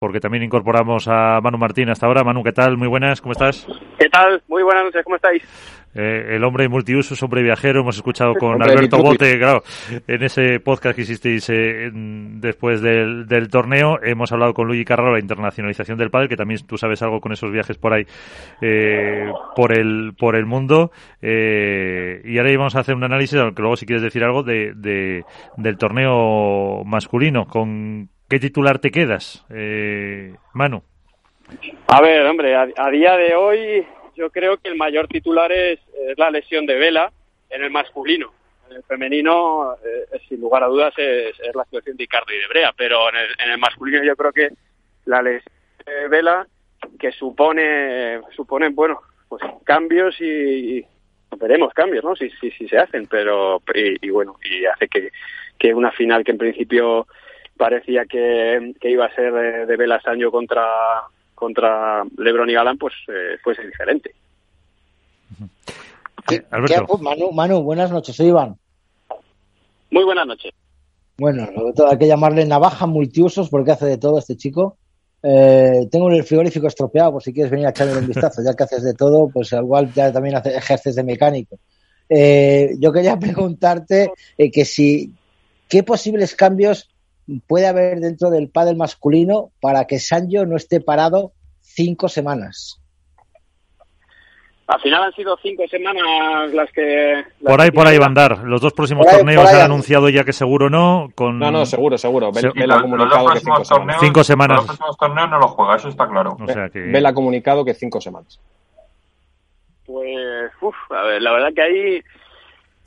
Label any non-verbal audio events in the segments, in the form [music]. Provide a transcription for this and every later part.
porque también incorporamos a Manu Martín hasta ahora. Manu, ¿qué tal? Muy buenas, ¿cómo estás? ¿Qué tal? Muy buenas noches, ¿cómo estáis? Eh, el hombre multiuso, hombre viajero, hemos escuchado con Alberto Bote, claro, en ese podcast que hicisteis eh, después del, torneo, hemos hablado con Luigi Carraro, la internacionalización del padre, que también tú sabes algo con esos viajes por ahí, eh, por el por el mundo, y ahora vamos a hacer un análisis, aunque luego si quieres decir algo, de, del torneo masculino, con qué titular te quedas, Manu. A ver, hombre, a día de hoy yo creo que el mayor titular es, la lesión de Vela en el masculino. En el femenino, eh, sin lugar a dudas, es, la situación de Icardo y de Brea, pero en el, masculino yo creo que la lesión de Vela, que supone, supone bueno, pues cambios y, veremos cambios, ¿no? Si, si, si se hacen, pero, y, bueno, y hace que, que una final que en principio parecía que, que iba a ser de, de Vela Sancho contra contra LeBron y Galán, pues eh, fuese diferente. Manu, Manu, buenas noches, soy Iván. Muy buenas noches. Bueno, hay que llamarle navaja multiusos porque hace de todo este chico. Eh, tengo el frigorífico estropeado, por si quieres venir a echarle un vistazo, ya que haces de todo, pues igual ya también hace, ejerces de mecánico. Eh, yo quería [laughs] preguntarte eh, que si, ¿qué posibles cambios puede haber dentro del pádel masculino para que Sancho no esté parado cinco semanas? Al final han sido cinco semanas las que... por ahí, por ahí van a andar. Los dos próximos torneos han anunciado ya que seguro no. Con... No, no, seguro, seguro. Ve, la comunicado que cinco semanas. Cinco semanas. Los próximos torneos no los juega, eso está claro. O sea que... Comunicado que cinco semanas. Pues, uff, a ver, la verdad que ahí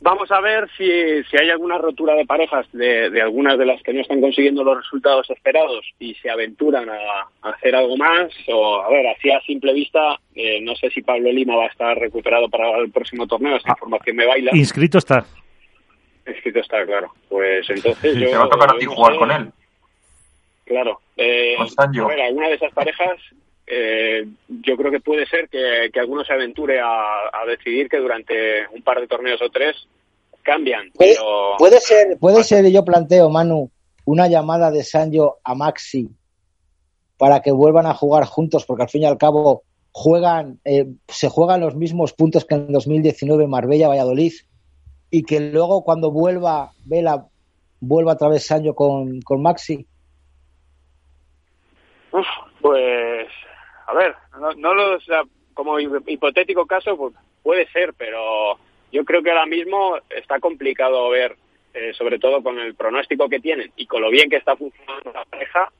Vamos a ver si, si hay alguna rotura de parejas de, de, algunas de las que no están consiguiendo los resultados esperados y se aventuran a, hacer algo más. O, a ver, así a simple vista, eh, no sé si Pablo Lima va a estar recuperado para el próximo torneo. Esta ah, información me baila. Inscrito está. Inscrito está, claro. Pues entonces yo. Te va a tocar a ti jugar con él. Claro. Eh, a ver, alguna de esas parejas eh, yo creo que puede ser que, alguno se aventure a, decidir que durante un par de torneos o tres cambian. Puede, puede ser, puede ser, yo planteo, Manu, una llamada de Sancho a Maxi para que vuelvan a jugar juntos, porque al fin y al cabo juegan, eh, se juegan los mismos puntos que en 2019 Marbella-Valladolid y que luego cuando vuelva Vela vuelva otra vez Sancho con, con Maxi. pues a ver, no, lo, como hipotético caso, pues puede ser, pero yo creo que ahora mismo está complicado ver, eh, sobre todo con el pronóstico que tienen y con lo bien que está funcionando la pareja.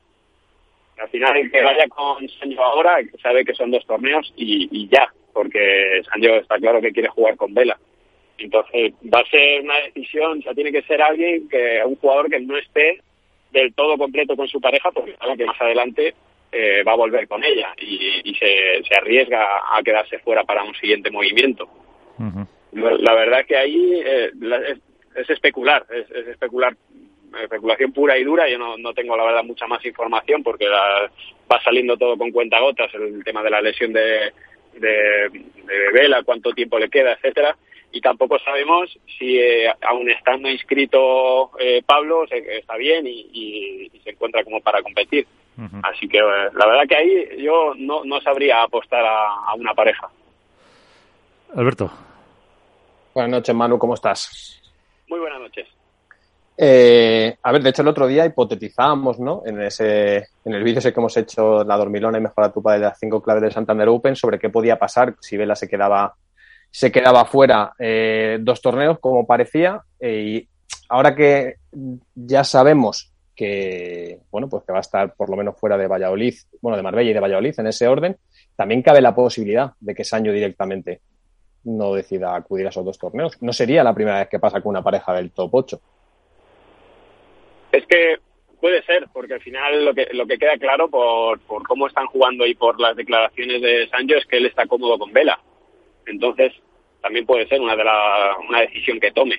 Al final, el que vaya con Sancho ahora sabe que son dos torneos y, ya, porque Sancho está claro que quiere jugar con Vela. Entonces, va a ser una decisión, o sea, tiene que ser alguien, que un jugador que no esté del todo completo con su pareja, porque sabe que más adelante eh, va a volver con ella y, se, arriesga a quedarse fuera para un siguiente movimiento. la, verdad es que ahí eh, es, especular, es, especular especulación pura y dura. Yo no, tengo, la verdad, mucha más información porque va saliendo todo con cuentagotas, el tema de la lesión de, de, Vela, cuánto tiempo le queda, etcétera. Y tampoco sabemos si, eh, aún estando inscrito Pablo, está bien y, se encuentra como para competir. Así que eh, la verdad que ahí yo no, no sabría apostar a, una pareja. Alberto. Buenas noches, Manu, ¿cómo estás? Muy buenas noches. Eh, a ver, de hecho el otro día hipotetizábamos, ¿no? En ese, en el vídeo ese que hemos hecho, la dormilona y mejora tu padre de las cinco claves del Santander Open, sobre qué podía pasar si Vela se quedaba, se quedaba fuera eh, dos torneos, como parecía, y ahora que ya sabemos que, bueno, pues que va a estar por lo menos fuera de Valladolid, bueno, de Marbella y de Valladolid en ese orden, también cabe la posibilidad de que Sancho directamente no decida acudir a esos dos torneos. No sería la primera vez que pasa con una pareja del top 8. Es que puede ser, porque al final lo que, lo que queda claro por, por cómo están jugando y por las declaraciones de Sancho es que él está cómodo con Vela. Entonces, también puede ser una, de la, una decisión que tome.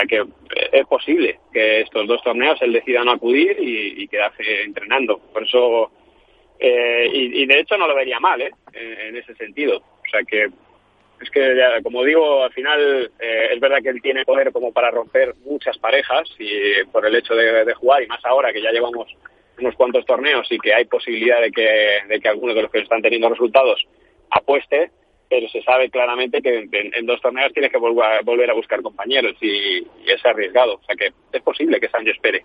Sea que eh, es posible que estos dos torneos él decida no acudir y, quedarse entrenando. Por eso, eh, y, de hecho no lo vería mal, ¿eh? En, ese sentido. O sea que, es que, como digo, al final eh, es verdad que él tiene poder como para romper muchas parejas y por el hecho de, jugar, y más ahora que ya llevamos unos cuantos torneos y que hay posibilidad de que, de que algunos de los que están teniendo resultados apueste, pero se sabe claramente que en, dos torneos tienes que volver a, buscar compañeros y, es arriesgado. O sea que es posible que Sancho espere.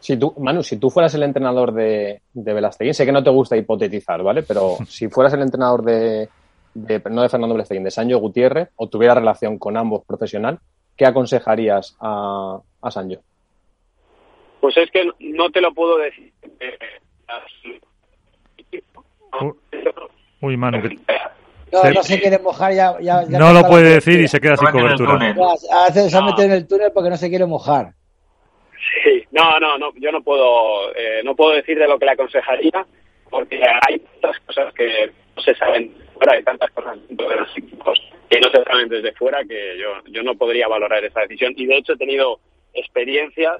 Si tú, Manu, si tú fueras el entrenador de, de sé que no te gusta hipotetizar, ¿vale? Pero [laughs] si fueras el entrenador de, no de Fernando Velasteguín, de Sancho Gutiérrez, o tuviera relación con ambos profesional, ¿qué aconsejarías a, a Sancho? Pues es que no te lo puedo decir. Uy, Manu, [laughs] No, no se quiere mojar, ya. no lo puede decir y se queda sin cobertura. Hace, se ha metido en el túnel porque no se quiere mojar. Sí, no, no, no, yo no puedo, eh, no puedo decir de lo que le aconsejaría, porque hay tantas cosas que no se saben fuera, hay tantas cosas dentro de los equipos que no se saben desde fuera que yo, yo no podría valorar esa decisión. Y de hecho he tenido experiencias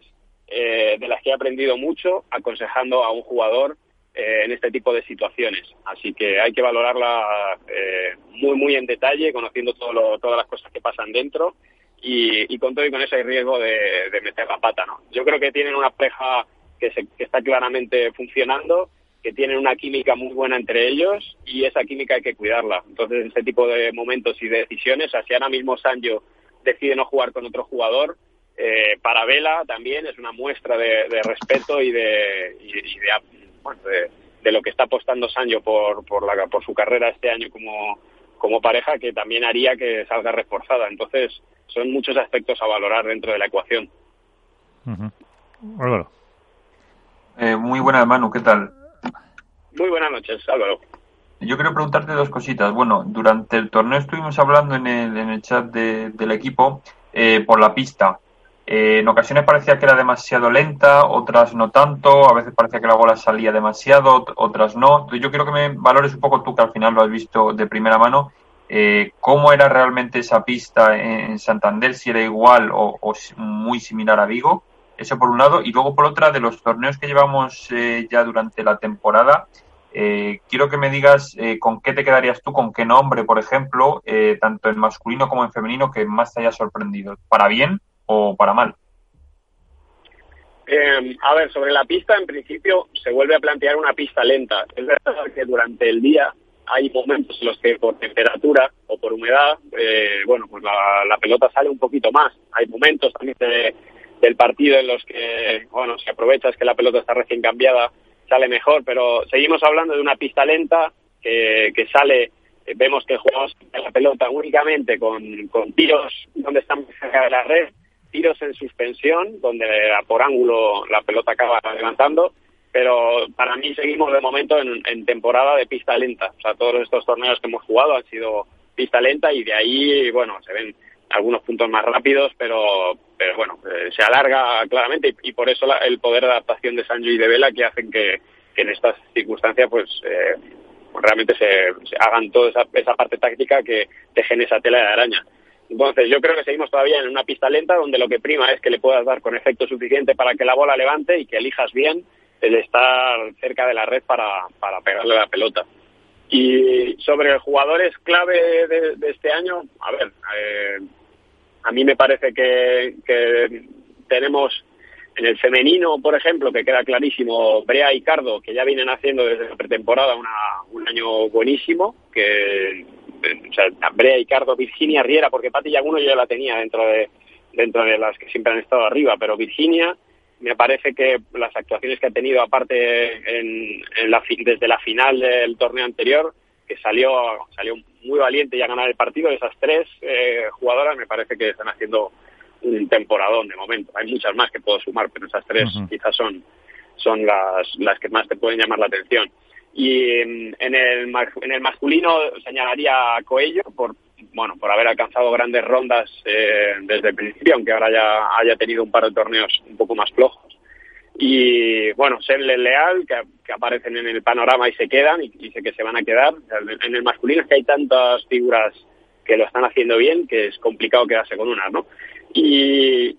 eh, de las que he aprendido mucho aconsejando a un jugador eh, en este tipo de situaciones. Así que hay que valorarla eh, muy, muy en detalle, conociendo todo todas las cosas que pasan dentro y, con todo y con hay riesgo de, meter la pata. ¿no? Yo creo que tienen una pareja que, se, que está claramente funcionando, que tienen una química muy buena entre ellos y esa química hay que cuidarla. Entonces, en este tipo de momentos y de decisiones, así ahora mismo Sancho decide no jugar con otro jugador, eh, para Vela también es una muestra de, respeto y, de, de, lo que está apostando Sancho por, por, la, por su carrera este año como, como pareja que también haría que salga reforzada. Entonces, son muchos aspectos a valorar dentro de la ecuación. Álvaro. Eh, muy buenas, Manu, ¿qué tal? Muy buenas noches, Álvaro. Yo quiero preguntarte dos cositas. Bueno, durante el torneo estuvimos hablando en el, en el chat del equipo eh, por la pista. Eh, en ocasiones parecía que era demasiado lenta, otras no tanto, a veces parecía que la bola salía demasiado, otras no. Entonces yo quiero que me valores un poco tú, que al final lo has visto de primera mano, eh, cómo era realmente esa pista en Santander, si era igual o, muy similar a Vigo, eso por un lado, y luego por otra, de los torneos que llevamos eh, ya durante la temporada, eh, quiero que me digas con qué te quedarías tú, con qué nombre, por ejemplo, tanto en masculino como en femenino, que más te haya sorprendido, para bien o para mal. a ver, sobre la pista, en principio se vuelve a plantear una pista lenta. Es verdad que durante el día hay momentos en los que por temperatura o por humedad, eh, bueno, pues la, pelota sale un poquito más. Hay momentos también del partido en los que, bueno, si aprovechas que la pelota está recién cambiada, sale mejor, pero seguimos hablando de una pista lenta que, que sale, eh, vemos que jugamos la pelota únicamente con, con tiros donde están cerca de la red, tiros en suspensión, donde por ángulo la pelota acaba levantando, pero para mí seguimos de momento en, temporada de pista lenta. O sea, todos estos torneos que hemos jugado han sido pista lenta y de ahí, bueno, se ven algunos puntos más rápidos, pero, pero bueno, eh, se alarga claramente y, por eso el poder de adaptación de Sancho y de Vela que hacen que, en estas circunstancias pues eh, realmente se, hagan toda esa, esa parte táctica que tejen esa tela de araña. Entonces, yo creo que seguimos todavía en una pista lenta donde lo que prima es que le puedas dar con efecto suficiente para que la bola levante y que elijas bien el estar cerca de la red para, para pegarle la pelota. Y sobre jugadores clave de, este año, a ver, eh, a mí me parece que, que, tenemos en el femenino, por ejemplo, que queda clarísimo, Brea y Cardo, que ya vienen haciendo desde la pretemporada una, un año buenísimo, que o sea, Brea y Cardo, Virginia Riera, porque Pati Yaguno yo ya la tenía dentro de dentro de las que siempre han estado arriba, pero Virginia me parece que las actuaciones que ha tenido, aparte en, la, desde la final del torneo anterior, que salió, salió muy valiente y a ganar el partido, esas tres eh, jugadoras me parece que están haciendo un temporadón de momento. Hay muchas más que puedo sumar, pero esas tres quizás son, son las, las que más te pueden llamar la atención. Y en, el, en el masculino señalaría a Coello por, bueno, por haber alcanzado grandes rondas eh, desde el principio, aunque ahora ya haya tenido un par de torneos un poco más flojos. Y bueno, serle leal, que, aparecen en el panorama y se quedan, y, sé que se van a quedar. En el masculino es que hay tantas figuras que lo están haciendo bien que es complicado quedarse con una, ¿no? Y,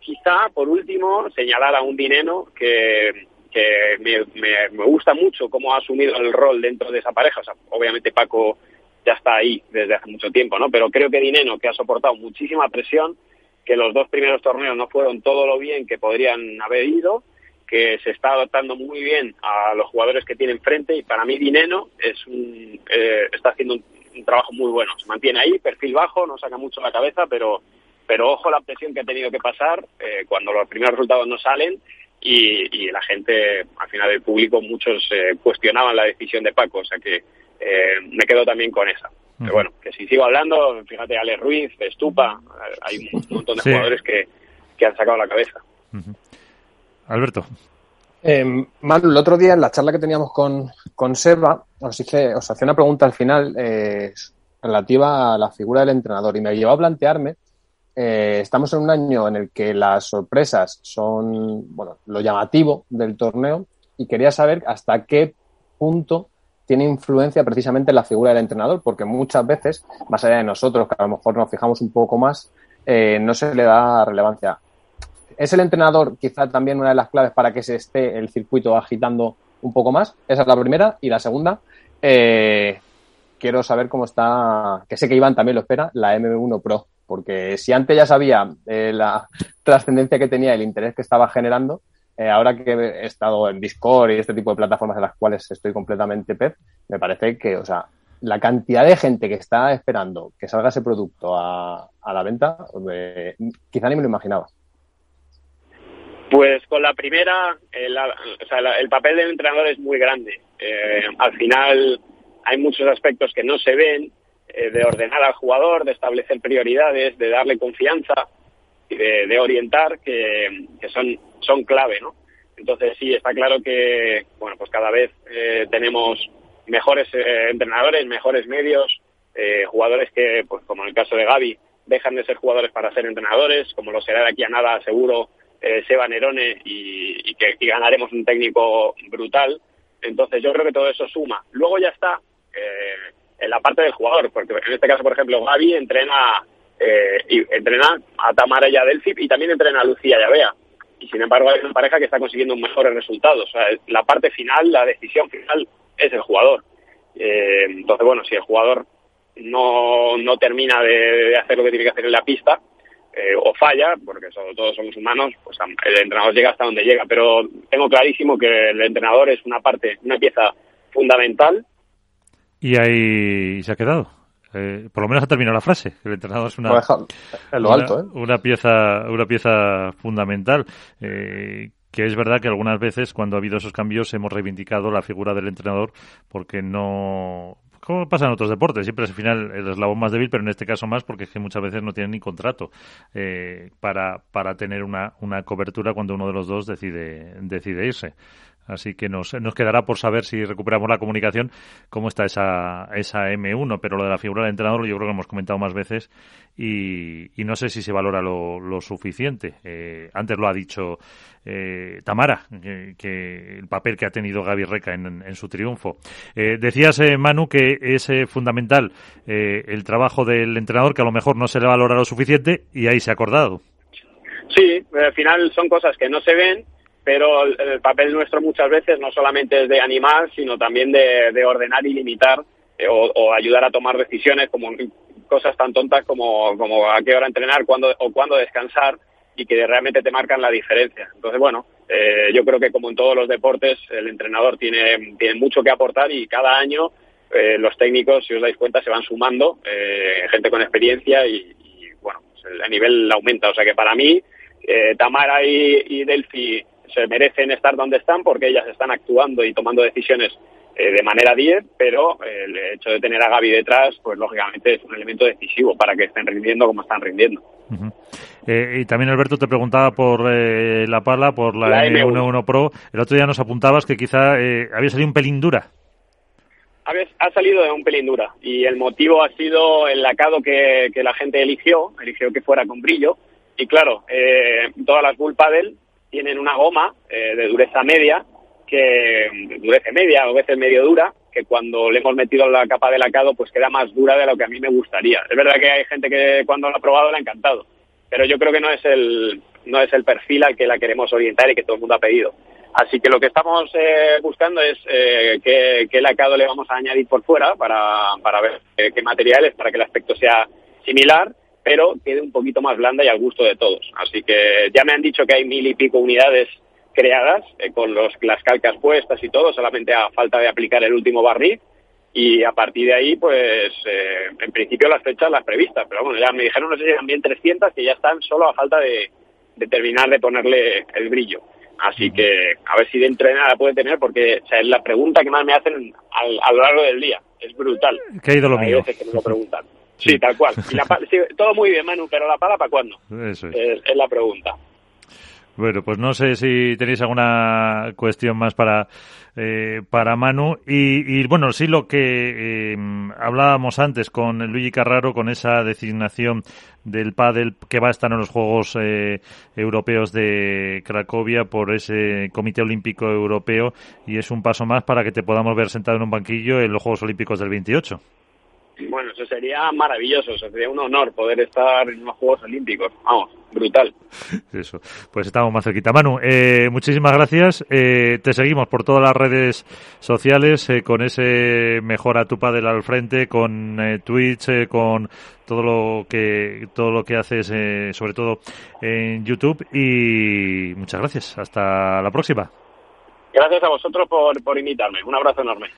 quizá, por último, señalar a un dinero que, que me, me, gusta mucho cómo ha asumido el rol dentro de esa pareja. O sea, obviamente Paco ya está ahí desde hace mucho tiempo, ¿no? Pero creo que Dineno, que ha soportado muchísima presión, que los dos primeros torneos no fueron todo lo bien que podrían haber ido, que se está adaptando muy bien a los jugadores que tiene enfrente y para mí Dineno es un, eh, está haciendo un, trabajo muy bueno. Se mantiene ahí, perfil bajo, no saca mucho la cabeza, pero, pero ojo la presión que ha tenido que pasar eh, cuando los primeros resultados no salen y, y, la gente, al final del público, muchos eh, cuestionaban la decisión de Paco, o sea que eh, me quedo también con esa. Pero bueno, que si sigo hablando, fíjate, Ale Ruiz, Estupa, hay un montón de jugadores que, que han sacado la cabeza. Alberto. Eh, Manu, el otro día en la charla que teníamos con, con Seba, os, hice, os hacía una pregunta al final eh, relativa a la figura del entrenador y me llevó a plantearme, eh, estamos en un año en el que las sorpresas son, bueno, lo llamativo del torneo y quería saber hasta qué punto tiene influencia precisamente la figura del entrenador, porque muchas veces, más allá de nosotros, que a lo mejor nos fijamos un poco más, eh, no se le da relevancia. ¿Es el entrenador quizá también una de las claves para que se esté el circuito agitando un poco más? Esa es la primera. Y la segunda, eh, quiero saber cómo está, que sé que Iván también lo espera, la M1 Pro. Porque si antes ya sabía eh, la [laughs] trascendencia que tenía, el interés que estaba generando, eh, ahora que he estado en Discord y este tipo de plataformas en las cuales estoy completamente pez, me parece que, o sea, la cantidad de gente que está esperando que salga ese producto a, a la venta, eh, quizá ni me lo imaginaba. Pues con la primera, el, o sea, el papel del entrenador es muy grande. Eh, al final hay muchos aspectos que no se ven, eh, de ordenar al jugador, de establecer prioridades, de darle confianza y de, orientar, que, que, son, son clave, ¿no? Entonces sí, está claro que, bueno, pues cada vez eh, tenemos mejores eh, entrenadores, mejores medios, eh, jugadores que, pues como en el caso de Gaby, dejan de ser jugadores para ser entrenadores, como lo será de aquí a nada seguro eh, Seba Nerone y, y que y ganaremos un técnico brutal. Entonces yo creo que todo eso suma. Luego ya está eh, en la parte del jugador, porque en este caso, por ejemplo, Gaby entrena eh, y entrena a Tamara y a Delphi y también entrena a Lucía y a Bea. Y sin embargo hay una pareja que está consiguiendo mejores resultados. La parte final, la decisión final es el jugador. Eh, entonces, bueno, si el jugador no, no termina de, de, hacer lo que tiene que hacer en la pista eh, o falla, porque sobre todos somos humanos, pues el entrenador llega hasta donde llega. Pero tengo clarísimo que el entrenador es una parte, una pieza fundamental. Y ahí se ha quedado. Eh, por lo menos ha terminado la frase. El entrenador es una, en lo alto, ¿eh? una pieza, una pieza fundamental. Eh, que es verdad que algunas veces cuando ha habido esos cambios hemos reivindicado la figura del entrenador porque no como pasa en otros deportes, siempre es al final el eslabón más débil, pero en este caso más porque es que muchas veces no tienen ni contrato eh, para, para tener una, una cobertura cuando uno de los dos decide, decide irse. Así que nos, nos quedará por saber si recuperamos la comunicación cómo está esa, esa M1, pero lo de la figura del entrenador yo creo que hemos comentado más veces y, y no sé si se valora lo, lo suficiente. Eh, antes lo ha dicho eh, Tamara, que, el papel que ha tenido Gaby Reca en, en su triunfo. Eh, decías, eh, Manu, que es eh, fundamental el trabajo del entrenador, que a lo mejor no se le valora lo suficiente y ahí se ha acordado. Sí, al final son cosas que no se ven pero el, el, papel nuestro muchas veces no solamente es de animar, sino también de, de ordenar y limitar eh, o, o, ayudar a tomar decisiones como cosas tan tontas como, como a qué hora entrenar cuándo, o cuándo descansar y que realmente te marcan la diferencia. Entonces, bueno, eh, yo creo que como en todos los deportes, el entrenador tiene, tiene mucho que aportar y cada año eh, los técnicos, si os dais cuenta, se van sumando, eh, gente con experiencia y, y bueno, pues el nivel aumenta. O sea que para mí, eh, Tamara y, y Delphi se merecen estar donde están porque ellas están actuando y tomando decisiones eh, de manera 10, pero eh, el hecho de tener a Gaby detrás, pues lógicamente es un elemento decisivo para que estén rindiendo como están rindiendo. Uh -huh. eh, y también Alberto te preguntaba por eh, la pala, por la, la M11 Pro. El otro día nos apuntabas que quizá eh, había salido un pelín dura. Ha salido de un pelín dura y el motivo ha sido el lacado que, que la gente eligió, eligió que fuera con brillo. Y claro, eh, todas las Bull Paddle tienen una goma eh, de dureza media, que dureza media o veces medio dura, que cuando le hemos metido la capa de lacado pues queda más dura de lo que a mí me gustaría. Es verdad que hay gente que cuando lo ha probado le ha encantado, pero yo creo que no es el no es el perfil al que la queremos orientar y que todo el mundo ha pedido. Así que lo que estamos eh, buscando es eh, qué, qué lacado le vamos a añadir por fuera para, para ver qué materiales, para que el aspecto sea similar pero quede un poquito más blanda y al gusto de todos. Así que ya me han dicho que hay mil y pico unidades creadas, eh, con los, las calcas puestas y todo, solamente a falta de aplicar el último barniz. Y a partir de ahí, pues, eh, en principio las fechas las previstas, pero bueno, ya me dijeron, no sé si eran bien 300, que ya están solo a falta de, de terminar de ponerle el brillo. Así que a ver si dentro de nada puede tener, porque o sea, es la pregunta que más me hacen a lo largo del día. Es brutal. Que ha ido lo Hay mío. veces que me lo preguntan. Sí, tal cual. Y la pala- sí, todo muy bien, Manu, pero la pala para cuándo? Eso es. Es, es la pregunta. Bueno, pues no sé si tenéis alguna cuestión más para, eh, para Manu. Y, y, bueno, sí lo que eh, hablábamos antes con Luigi Carraro, con esa designación del pádel que va a estar en los Juegos eh, Europeos de Cracovia por ese Comité Olímpico Europeo y es un paso más para que te podamos ver sentado en un banquillo en los Juegos Olímpicos del 28. Bueno, eso sería maravilloso, eso sería un honor poder estar en los Juegos Olímpicos. Vamos, brutal. Eso, pues estamos más cerquita. Manu, eh, muchísimas gracias. Eh, te seguimos por todas las redes sociales eh, con ese mejora tu padre al frente, con eh, Twitch, eh, con todo lo que todo lo que haces, eh, sobre todo en YouTube. Y muchas gracias. Hasta la próxima. Gracias a vosotros por, por invitarme. Un abrazo enorme.